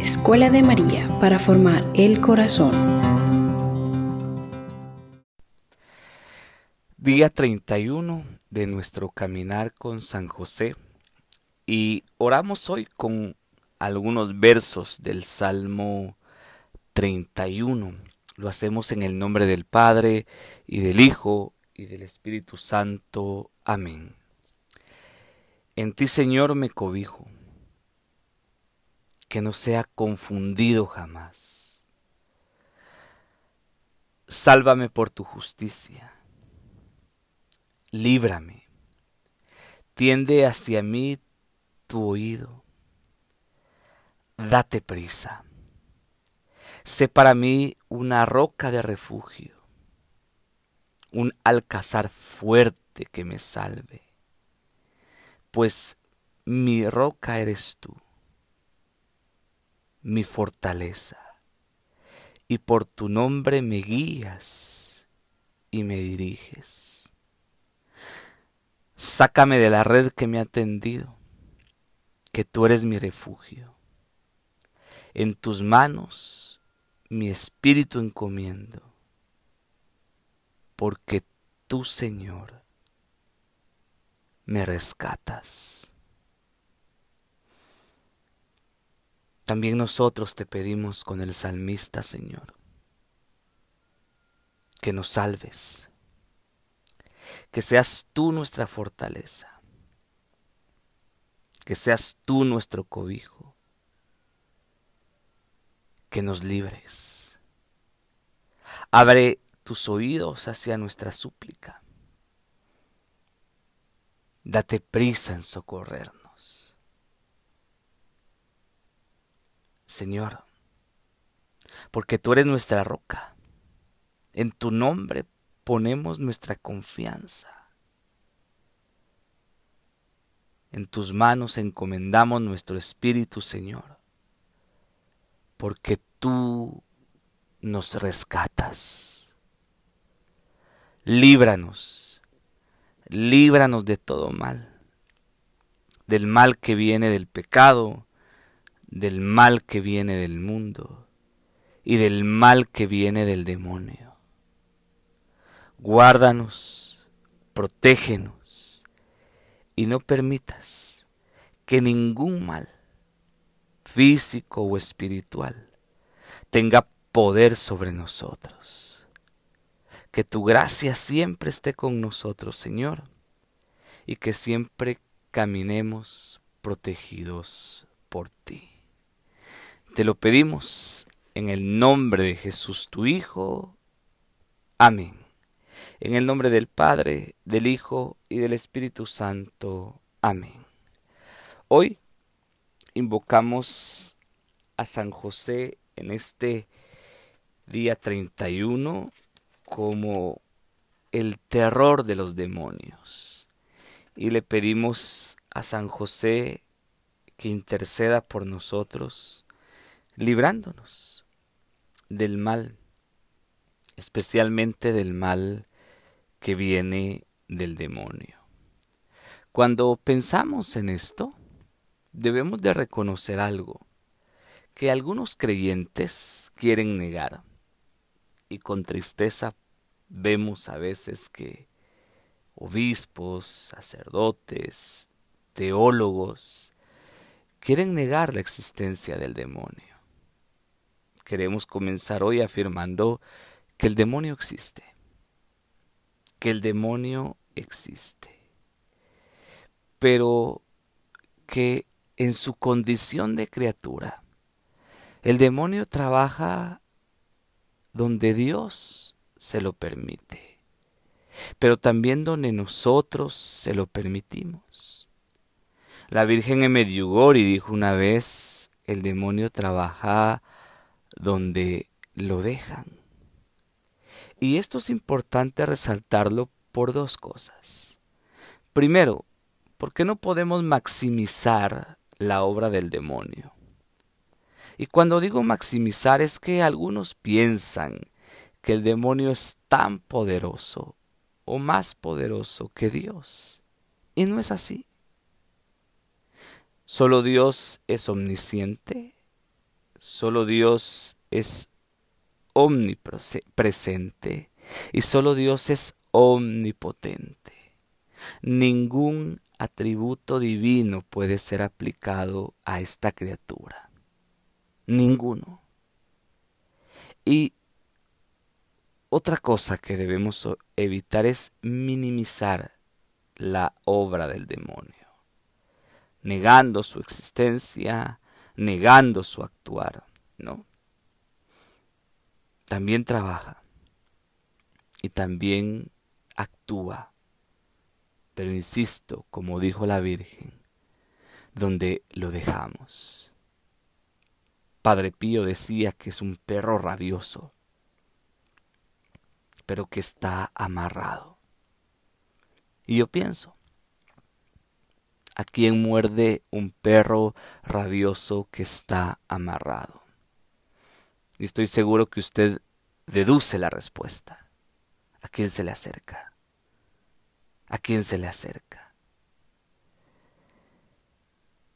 Escuela de María para formar el corazón. Día 31 de nuestro caminar con San José y oramos hoy con algunos versos del Salmo 31. Lo hacemos en el nombre del Padre y del Hijo y del Espíritu Santo. Amén. En ti, Señor, me cobijo, que no sea confundido jamás. Sálvame por tu justicia, líbrame, tiende hacia mí tu oído, date prisa, sé para mí una roca de refugio, un alcázar fuerte que me salve pues mi roca eres tú, mi fortaleza, y por tu nombre me guías y me diriges. Sácame de la red que me ha tendido, que tú eres mi refugio. En tus manos mi espíritu encomiendo, porque tú, Señor, me rescatas. También nosotros te pedimos con el salmista, Señor, que nos salves, que seas tú nuestra fortaleza, que seas tú nuestro cobijo, que nos libres. Abre tus oídos hacia nuestra súplica date prisa en socorrernos. Señor, porque tú eres nuestra roca, en tu nombre ponemos nuestra confianza. En tus manos encomendamos nuestro espíritu, Señor, porque tú nos rescatas. Líbranos líbranos de todo mal, del mal que viene del pecado, del mal que viene del mundo y del mal que viene del demonio. Guárdanos, protégenos y no permitas que ningún mal, físico o espiritual, tenga poder sobre nosotros que tu gracia siempre esté con nosotros, Señor, y que siempre caminemos protegidos por ti. Te lo pedimos en el nombre de Jesús tu Hijo. Amén. En el nombre del Padre, del Hijo y del Espíritu Santo. Amén. Hoy invocamos a San José en este día 31 como el terror de los demonios. Y le pedimos a San José que interceda por nosotros, librándonos del mal, especialmente del mal que viene del demonio. Cuando pensamos en esto, debemos de reconocer algo que algunos creyentes quieren negar y con tristeza vemos a veces que obispos, sacerdotes, teólogos quieren negar la existencia del demonio. Queremos comenzar hoy afirmando que el demonio existe, que el demonio existe, pero que en su condición de criatura, el demonio trabaja donde Dios se lo permite, pero también donde nosotros se lo permitimos. La Virgen en dijo una vez, el demonio trabaja donde lo dejan. Y esto es importante resaltarlo por dos cosas. Primero, porque no podemos maximizar la obra del demonio. Y cuando digo maximizar es que algunos piensan que el demonio es tan poderoso o más poderoso que Dios. Y no es así. Solo Dios es omnisciente, solo Dios es omnipresente y solo Dios es omnipotente. Ningún atributo divino puede ser aplicado a esta criatura. Ninguno. Y otra cosa que debemos evitar es minimizar la obra del demonio, negando su existencia, negando su actuar, ¿no? También trabaja y también actúa, pero insisto, como dijo la Virgen, donde lo dejamos. Padre Pío decía que es un perro rabioso, pero que está amarrado. Y yo pienso, ¿a quién muerde un perro rabioso que está amarrado? Y estoy seguro que usted deduce la respuesta. ¿A quién se le acerca? ¿A quién se le acerca?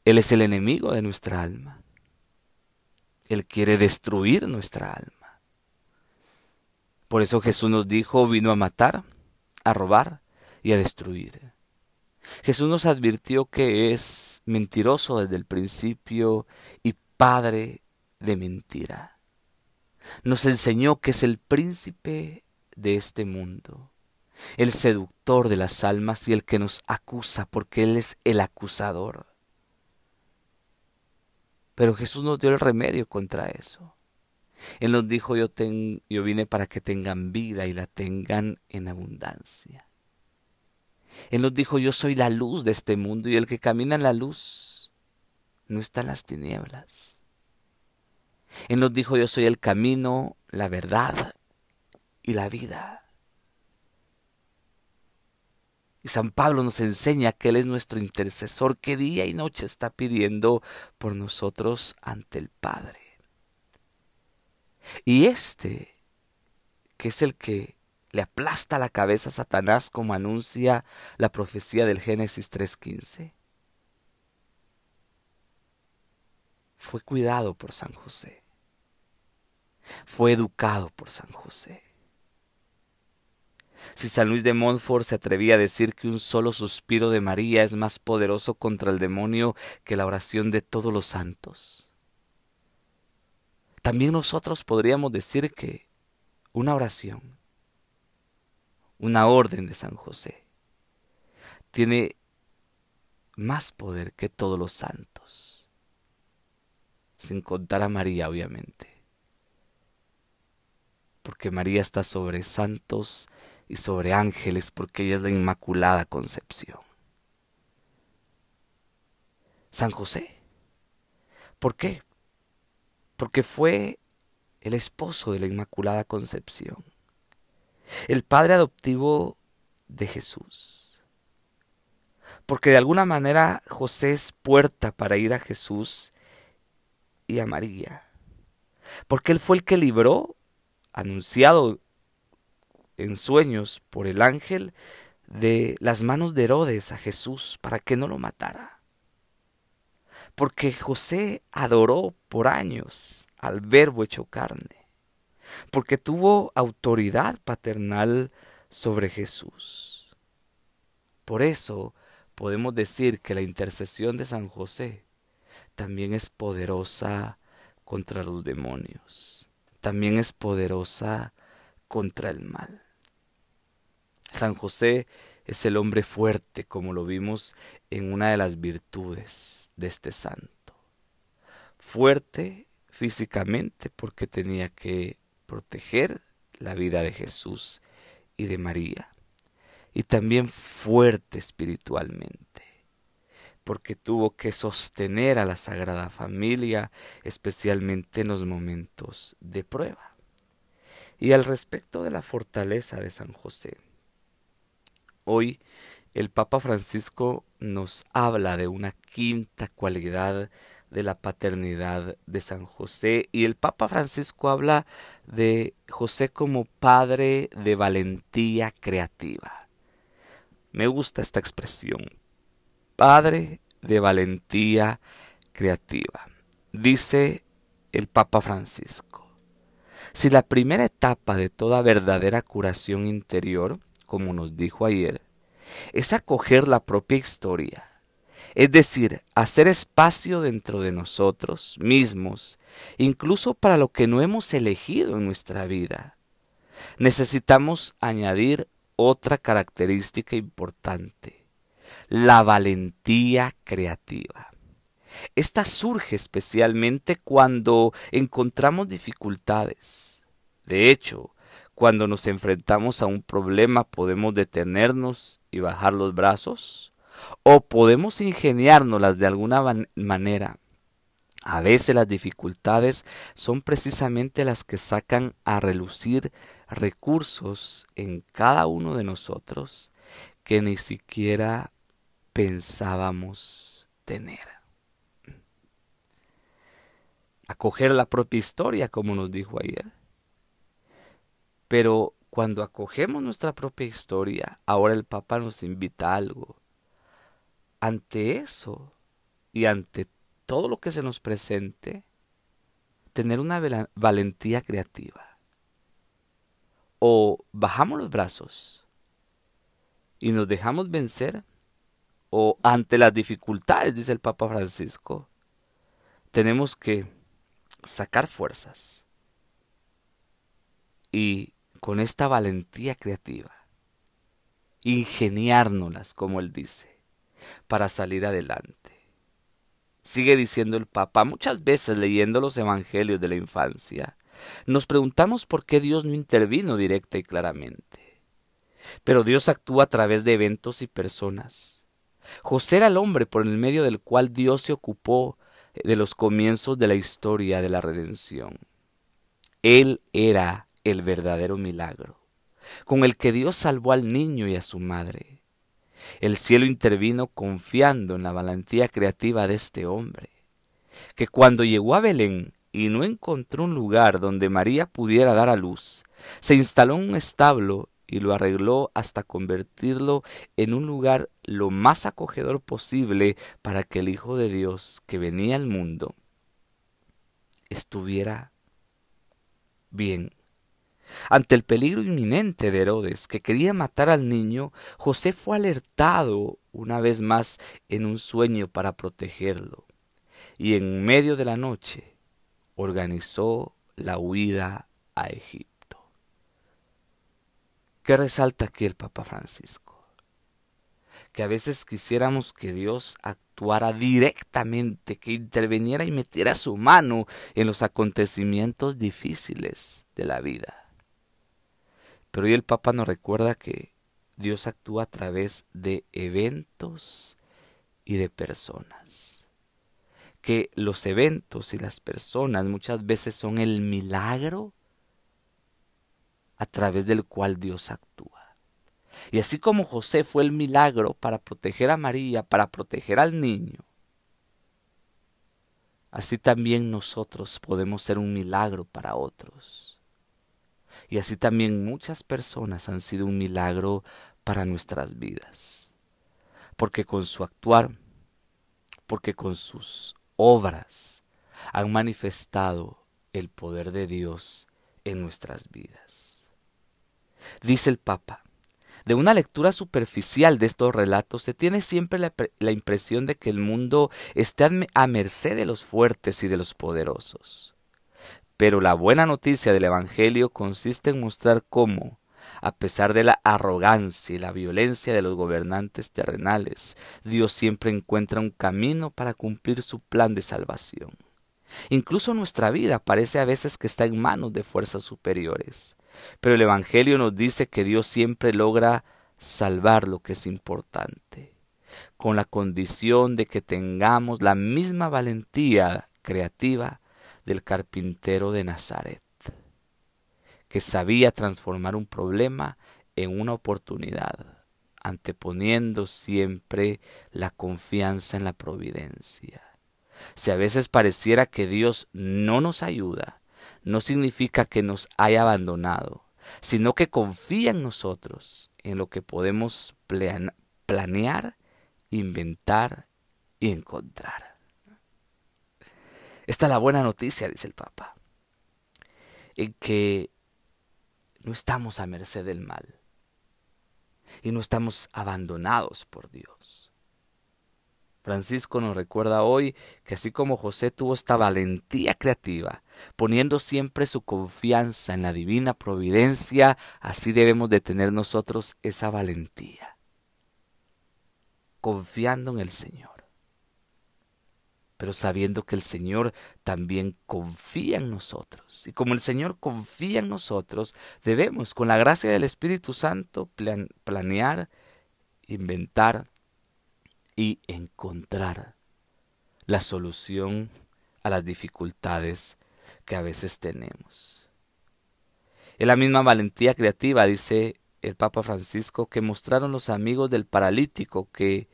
Él es el enemigo de nuestra alma. Él quiere destruir nuestra alma. Por eso Jesús nos dijo, vino a matar, a robar y a destruir. Jesús nos advirtió que es mentiroso desde el principio y padre de mentira. Nos enseñó que es el príncipe de este mundo, el seductor de las almas y el que nos acusa porque Él es el acusador. Pero Jesús nos dio el remedio contra eso. Él nos dijo, yo, yo vine para que tengan vida y la tengan en abundancia. Él nos dijo, yo soy la luz de este mundo y el que camina en la luz no está en las tinieblas. Él nos dijo, yo soy el camino, la verdad y la vida. Y San Pablo nos enseña que Él es nuestro intercesor que día y noche está pidiendo por nosotros ante el Padre. Y este, que es el que le aplasta la cabeza a Satanás como anuncia la profecía del Génesis 3.15. Fue cuidado por San José. Fue educado por San José. Si San Luis de Montfort se atrevía a decir que un solo suspiro de María es más poderoso contra el demonio que la oración de todos los santos, también nosotros podríamos decir que una oración una orden de San José. Tiene más poder que todos los santos, sin contar a María, obviamente, porque María está sobre santos y sobre ángeles, porque ella es la Inmaculada Concepción. San José. ¿Por qué? Porque fue el esposo de la Inmaculada Concepción el padre adoptivo de Jesús. Porque de alguna manera José es puerta para ir a Jesús y a María. Porque él fue el que libró, anunciado en sueños por el ángel, de las manos de Herodes a Jesús para que no lo matara. Porque José adoró por años al verbo hecho carne porque tuvo autoridad paternal sobre Jesús. Por eso podemos decir que la intercesión de San José también es poderosa contra los demonios, también es poderosa contra el mal. San José es el hombre fuerte, como lo vimos en una de las virtudes de este santo. Fuerte físicamente porque tenía que proteger la vida de Jesús y de María. Y también fuerte espiritualmente, porque tuvo que sostener a la Sagrada Familia, especialmente en los momentos de prueba. Y al respecto de la fortaleza de San José, hoy el Papa Francisco nos habla de una quinta cualidad de la paternidad de San José y el Papa Francisco habla de José como padre de valentía creativa. Me gusta esta expresión, padre de valentía creativa. Dice el Papa Francisco. Si la primera etapa de toda verdadera curación interior, como nos dijo ayer, es acoger la propia historia, es decir, hacer espacio dentro de nosotros mismos, incluso para lo que no hemos elegido en nuestra vida. Necesitamos añadir otra característica importante, la valentía creativa. Esta surge especialmente cuando encontramos dificultades. De hecho, cuando nos enfrentamos a un problema podemos detenernos y bajar los brazos o podemos ingeniárnoslas de alguna manera. A veces las dificultades son precisamente las que sacan a relucir recursos en cada uno de nosotros que ni siquiera pensábamos tener. Acoger la propia historia, como nos dijo ayer. Pero cuando acogemos nuestra propia historia, ahora el Papa nos invita a algo. Ante eso y ante todo lo que se nos presente, tener una valentía creativa. O bajamos los brazos y nos dejamos vencer, o ante las dificultades, dice el Papa Francisco, tenemos que sacar fuerzas y con esta valentía creativa, ingeniárnoslas, como él dice, para salir adelante. Sigue diciendo el Papa, muchas veces leyendo los evangelios de la infancia, nos preguntamos por qué Dios no intervino directa y claramente. Pero Dios actúa a través de eventos y personas. José era el hombre por el medio del cual Dios se ocupó de los comienzos de la historia de la redención. Él era el verdadero milagro, con el que Dios salvó al niño y a su madre. El cielo intervino confiando en la valentía creativa de este hombre, que cuando llegó a Belén y no encontró un lugar donde María pudiera dar a luz, se instaló en un establo y lo arregló hasta convertirlo en un lugar lo más acogedor posible para que el Hijo de Dios que venía al mundo estuviera bien. Ante el peligro inminente de Herodes, que quería matar al niño, José fue alertado una vez más en un sueño para protegerlo, y en medio de la noche organizó la huida a Egipto. ¿Qué resalta aquí el Papa Francisco? Que a veces quisiéramos que Dios actuara directamente, que interviniera y metiera su mano en los acontecimientos difíciles de la vida. Pero hoy el Papa nos recuerda que Dios actúa a través de eventos y de personas. Que los eventos y las personas muchas veces son el milagro a través del cual Dios actúa. Y así como José fue el milagro para proteger a María, para proteger al niño, así también nosotros podemos ser un milagro para otros. Y así también muchas personas han sido un milagro para nuestras vidas. Porque con su actuar, porque con sus obras han manifestado el poder de Dios en nuestras vidas dice el Papa. De una lectura superficial de estos relatos se tiene siempre la, impresión de que el mundo está a merced de los fuertes y de los poderosos. Pero la buena noticia del Evangelio consiste en mostrar cómo, a pesar de la arrogancia y la violencia de los gobernantes terrenales, Dios siempre encuentra un camino para cumplir su plan de salvación. Incluso nuestra vida parece a veces que está en manos de fuerzas superiores. Pero el Evangelio nos dice que Dios siempre logra salvar lo que es importante, con la condición de que tengamos la misma valentía creativa del carpintero de Nazaret, que sabía transformar un problema en una oportunidad, anteponiendo siempre la confianza en la providencia. Si a veces pareciera que Dios no nos ayuda, no significa que nos haya abandonado, sino que confía en nosotros, en lo que podemos planear, inventar y encontrar. Esta es la buena noticia, dice el Papa, en que no estamos a merced del mal y no estamos abandonados por Dios. Francisco nos recuerda hoy que así como José tuvo esta valentía creativa, poniendo siempre su confianza en la divina providencia, así debemos de tener nosotros esa valentía, confiando en el Señor, pero sabiendo que el Señor también confía en nosotros. Y como el Señor confía en nosotros, debemos, con la gracia del Espíritu Santo, planear, inventar, y encontrar la solución a las dificultades que a veces tenemos. En la misma valentía creativa, dice el Papa Francisco, que mostraron los amigos del paralítico que,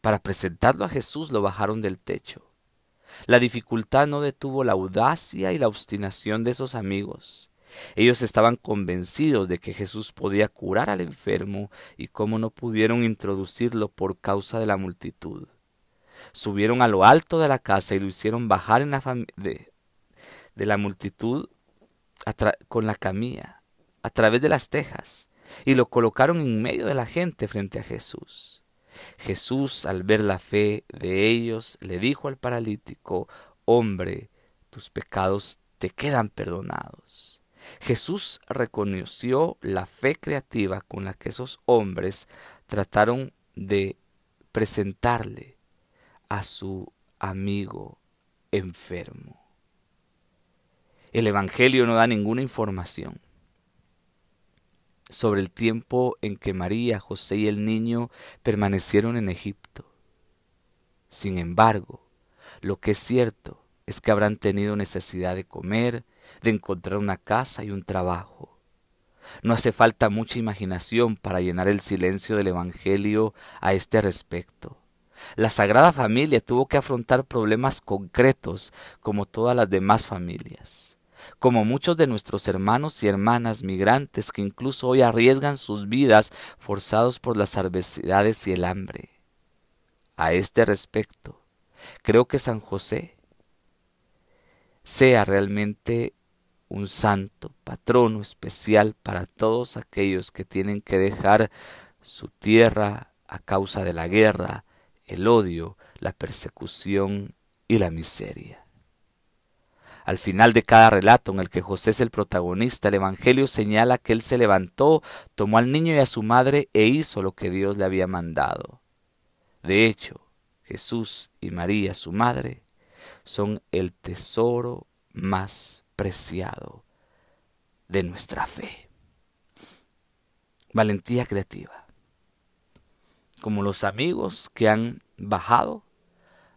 para presentarlo a Jesús, lo bajaron del techo. La dificultad no detuvo la audacia y la obstinación de esos amigos. Ellos estaban convencidos de que Jesús podía curar al enfermo y cómo no pudieron introducirlo por causa de la multitud. Subieron a lo alto de la casa y lo hicieron bajar en la de, de, la multitud con la camilla, a través de las tejas, y lo colocaron en medio de la gente frente a Jesús. Jesús, al ver la fe de ellos, le dijo al paralítico, Hombre, tus pecados te quedan perdonados. Jesús reconoció la fe creativa con la que esos hombres trataron de presentarle a su amigo enfermo. El Evangelio no da ninguna información sobre el tiempo en que María, José y el niño permanecieron en Egipto. Sin embargo, lo que es cierto es que habrán tenido necesidad de comer, de encontrar una casa y un trabajo. No hace falta mucha imaginación para llenar el silencio del Evangelio a este respecto. La Sagrada Familia tuvo que afrontar problemas concretos como todas las demás familias, como muchos de nuestros hermanos y hermanas migrantes que incluso hoy arriesgan sus vidas forzados por las adversidades y el hambre. A este respecto, creo que San José sea realmente un santo, patrono especial para todos aquellos que tienen que dejar su tierra a causa de la guerra, el odio, la persecución y la miseria. Al final de cada relato en el que José es el protagonista, el Evangelio señala que él se levantó, tomó al niño y a su madre e hizo lo que Dios le había mandado. De hecho, Jesús y María, su madre, son el tesoro más preciado de nuestra fe. Valentía creativa. Como los amigos que han bajado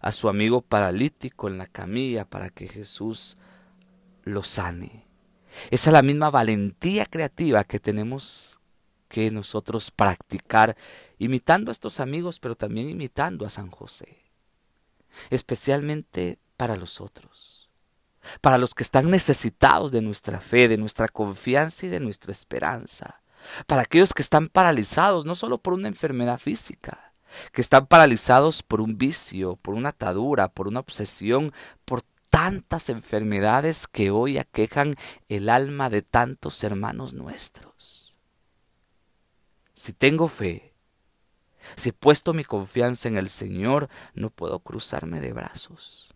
a su amigo paralítico en la camilla para que Jesús lo sane. Esa es la misma valentía creativa que tenemos que nosotros practicar, imitando a estos amigos, pero también imitando a San José, especialmente para los otros para los que están necesitados de nuestra fe, de nuestra confianza y de nuestra esperanza, para aquellos que están paralizados no solo por una enfermedad física, que están paralizados por un vicio, por una atadura, por una obsesión, por tantas enfermedades que hoy aquejan el alma de tantos hermanos nuestros. Si tengo fe, si he puesto mi confianza en el Señor, no puedo cruzarme de brazos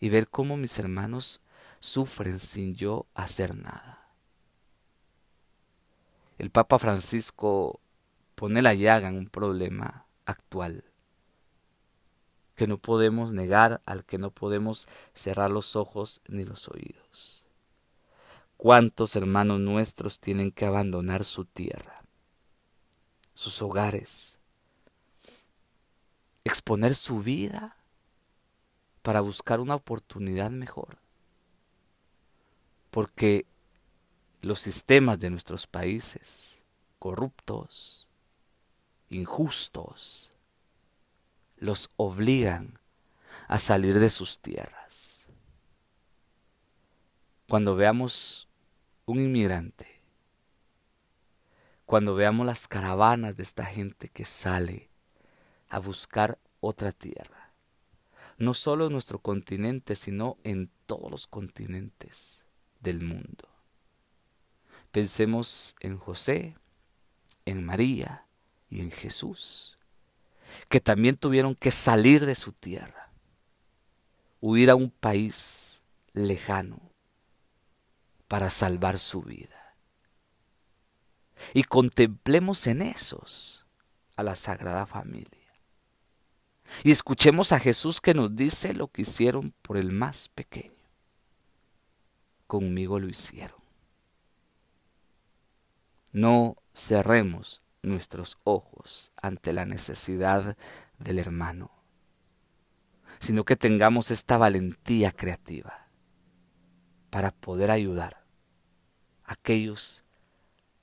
y ver cómo mis hermanos sufren sin yo hacer nada. El Papa Francisco pone la llaga en un problema actual que no podemos negar, al que no podemos cerrar los ojos ni los oídos. ¿Cuántos hermanos nuestros tienen que abandonar su tierra, sus hogares, exponer su vida para buscar una oportunidad mejor. Porque los sistemas de nuestros países, corruptos, injustos, los obligan a salir de sus tierras. Cuando veamos un inmigrante, cuando veamos las caravanas de esta gente que sale a buscar otra tierra, no solo en nuestro continente, sino en todos los continentes del mundo. Pensemos en José, en María y en Jesús, que también tuvieron que salir de su tierra, huir a un país lejano para salvar su vida. Y contemplemos en esos a la Sagrada Familia. Y escuchemos a Jesús que nos dice lo que hicieron por el más pequeño. Conmigo lo hicieron. No cerremos nuestros ojos ante la necesidad del hermano, sino que tengamos esta valentía creativa para poder ayudar a aquellos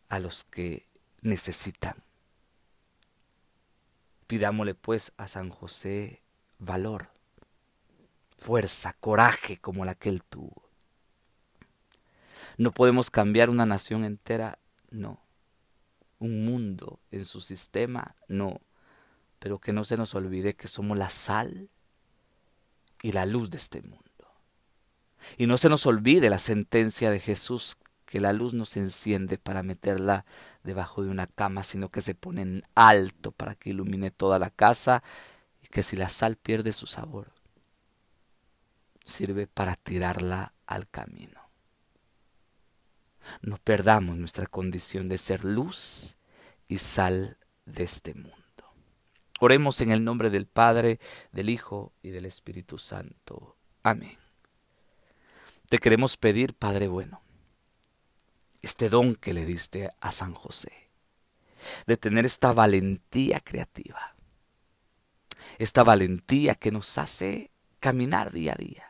a los que necesitan. Pidámosle pues a San José valor, fuerza, coraje como la que él tuvo. No podemos cambiar una nación entera, no. Un mundo en su sistema, no. Pero que no se nos olvide que somos la sal y la luz de este mundo. Y no se nos olvide la sentencia de Jesús que la luz no se enciende para meterla debajo de una cama, sino que se pone en alto para que ilumine toda la casa y que si la sal pierde su sabor, sirve para tirarla al camino. No perdamos nuestra condición de ser luz y sal de este mundo. Oremos en el nombre del Padre, del Hijo y del Espíritu Santo. Amén. Te queremos pedir, Padre bueno, este don que le diste a San José, de tener esta valentía creativa, esta valentía que nos hace caminar día a día,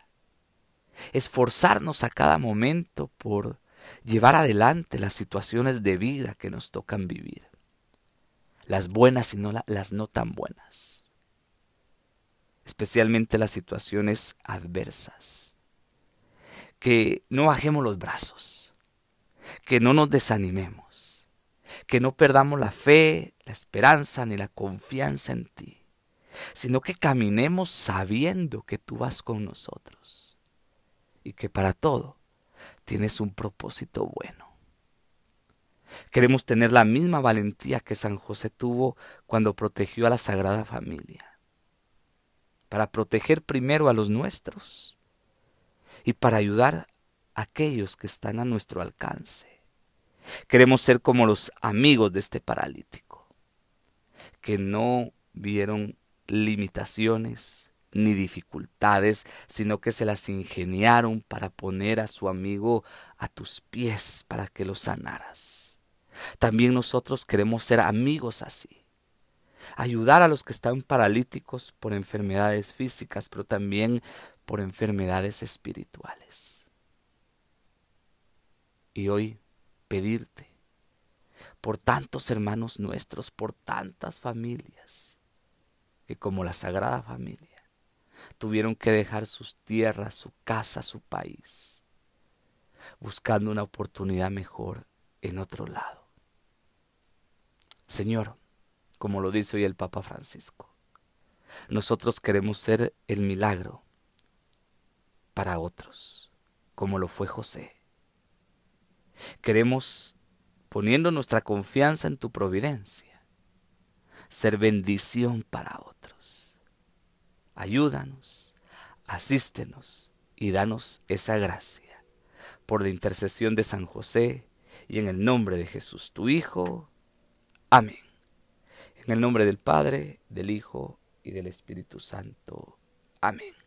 esforzarnos a cada momento por llevar adelante las situaciones de vida que nos tocan vivir, las buenas y no las no tan buenas, especialmente las situaciones adversas, que no bajemos los brazos, que no nos desanimemos, que no perdamos la fe, la esperanza ni la confianza en ti, sino que caminemos sabiendo que tú vas con nosotros. Y que para todo tienes un propósito bueno. Queremos tener la misma valentía que San José tuvo cuando protegió a la Sagrada Familia, para proteger primero a los nuestros y para ayudar aquellos que están a nuestro alcance. Queremos ser como los amigos de este paralítico, que no vieron limitaciones ni dificultades, sino que se las ingeniaron para poner a su amigo a tus pies para que lo sanaras. También nosotros queremos ser amigos así. Ayudar a los que están paralíticos por enfermedades físicas, pero también por enfermedades espirituales y hoy pedirte por tantos hermanos nuestros, por tantas familias, que como la Sagrada Familia tuvieron que dejar sus tierras, su casa, su país, buscando una oportunidad mejor en otro lado. Señor, como lo dice hoy el Papa Francisco, nosotros queremos ser el milagro para otros, como lo fue José Queremos, poniendo nuestra confianza en tu providencia, ser bendición para otros. Ayúdanos, asístenos y danos esa gracia. Por la intercesión de San José y en el nombre de Jesús, tu Hijo. Amén. En el nombre del Padre, del Hijo y del Espíritu Santo. Amén.